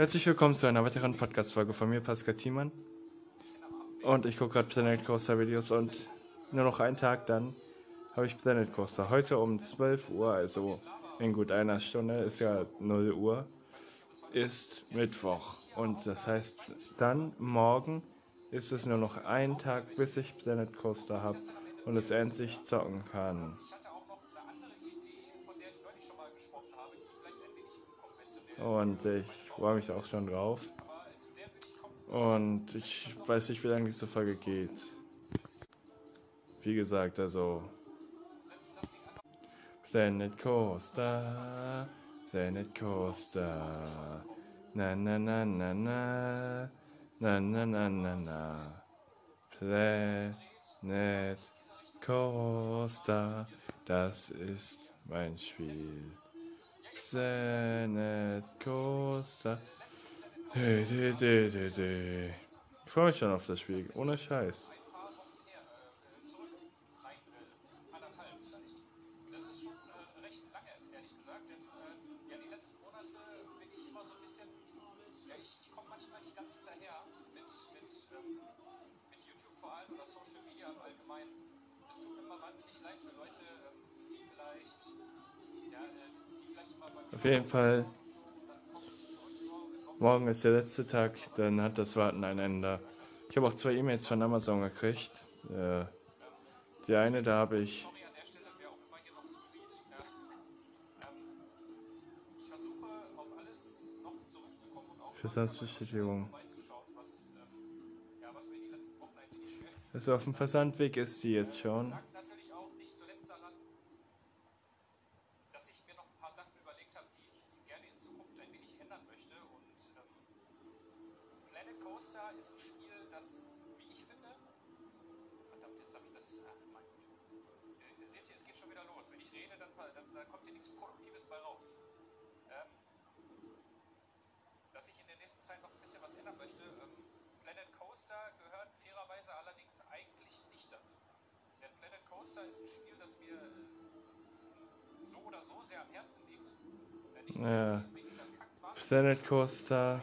Herzlich willkommen zu einer weiteren Podcast-Folge von mir, Pascal Thiemann. Und ich gucke gerade Planet Coaster Videos und nur noch einen Tag, dann habe ich Planet Coaster. Heute um 12 Uhr, also in gut einer Stunde, ist ja 0 Uhr, ist Mittwoch. Und das heißt, dann morgen ist es nur noch ein Tag, bis ich Planet Coaster habe und es endlich zocken kann. Und ich freue mich auch schon drauf. Und ich weiß nicht, wie lange diese Folge geht. Wie gesagt, also. Planet Coaster, Planet Coaster. Na na na na na. Na na na na na. Planet Coaster, das ist mein Spiel. Planet Coaster. Ich freue mich schon auf das Spiel, ohne Scheiß. Social Media im Allgemeinen. Es tut mir immer wahnsinnig leid für Leute, die vielleicht, Auf jeden Fall. Morgen ist der letzte Tag, dann hat das Warten ein Ende. Ich habe auch zwei E-Mails von Amazon gekriegt. Äh, die eine, da habe ich Versandsbestätigung. Also auf dem Versandweg ist sie jetzt schon. Lag natürlich auch nicht zuletzt daran, dass ich mir noch ein paar Sachen überlegt habe, die ich gerne in Zukunft ein wenig ändern möchte. Und ähm, Planet Coaster ist ein Spiel, das, wie ich finde, verdammt, jetzt habe ich das, ach mein Gott. Äh, seht ihr, es geht schon wieder los. Wenn ich rede, dann, dann, dann kommt hier nichts Produktives bei raus. Ähm, dass ich in der nächsten Zeit noch ein bisschen was ändern möchte. Ähm, Planet Coaster gehört fairerweise allerdings eigentlich nicht dazu. Denn Planet Coaster ist ein Spiel, das mir äh, so oder so sehr am Herzen liegt. Äh, nicht Ja. Planet Coaster.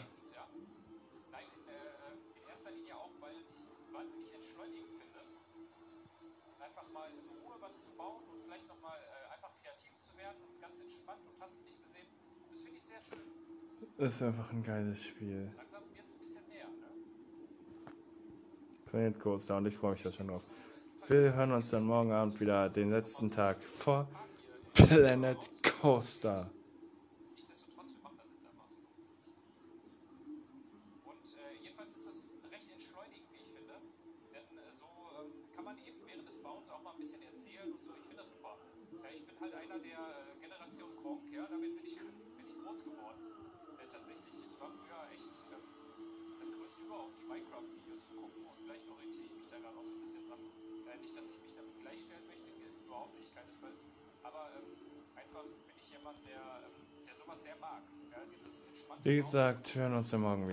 Einfach mal in Ruhe was zu bauen und vielleicht nochmal äh, einfach kreativ zu werden und ganz entspannt und hast nicht gesehen. Das finde ich sehr schön. Ist einfach ein geiles Spiel. Langsam wird es ein bisschen näher. Ne? Planet Coaster und ich freue mich da schon drauf. Wir hören uns dann morgen Abend wieder den letzten Tag vor Planet Coaster. Nichtsdestotrotz, wir machen das jetzt einfach so. Und äh, jedenfalls ist das recht entschleunigend, wie ich finde. Denn äh, so ähm, kann man eben während des Bauens auch mal ein bisschen erzählen und so. Ich finde das super. Ja, ich bin halt einer der äh, Generation Kronk, ja, damit bin ich, bin ich groß geworden. Äh, tatsächlich, ich war früher echt ähm, das Größte überhaupt, die Minecraft-Videos zu gucken und vielleicht orientiere ich mich da gerade auch so ein bisschen dran. Äh, nicht, dass ich mich damit gleichstellen möchte, überhaupt nicht, keinesfalls. Aber ähm, einfach bin ich jemand, der, ähm, der sowas sehr mag. Ja, Wie gesagt, hören uns dann morgen wieder.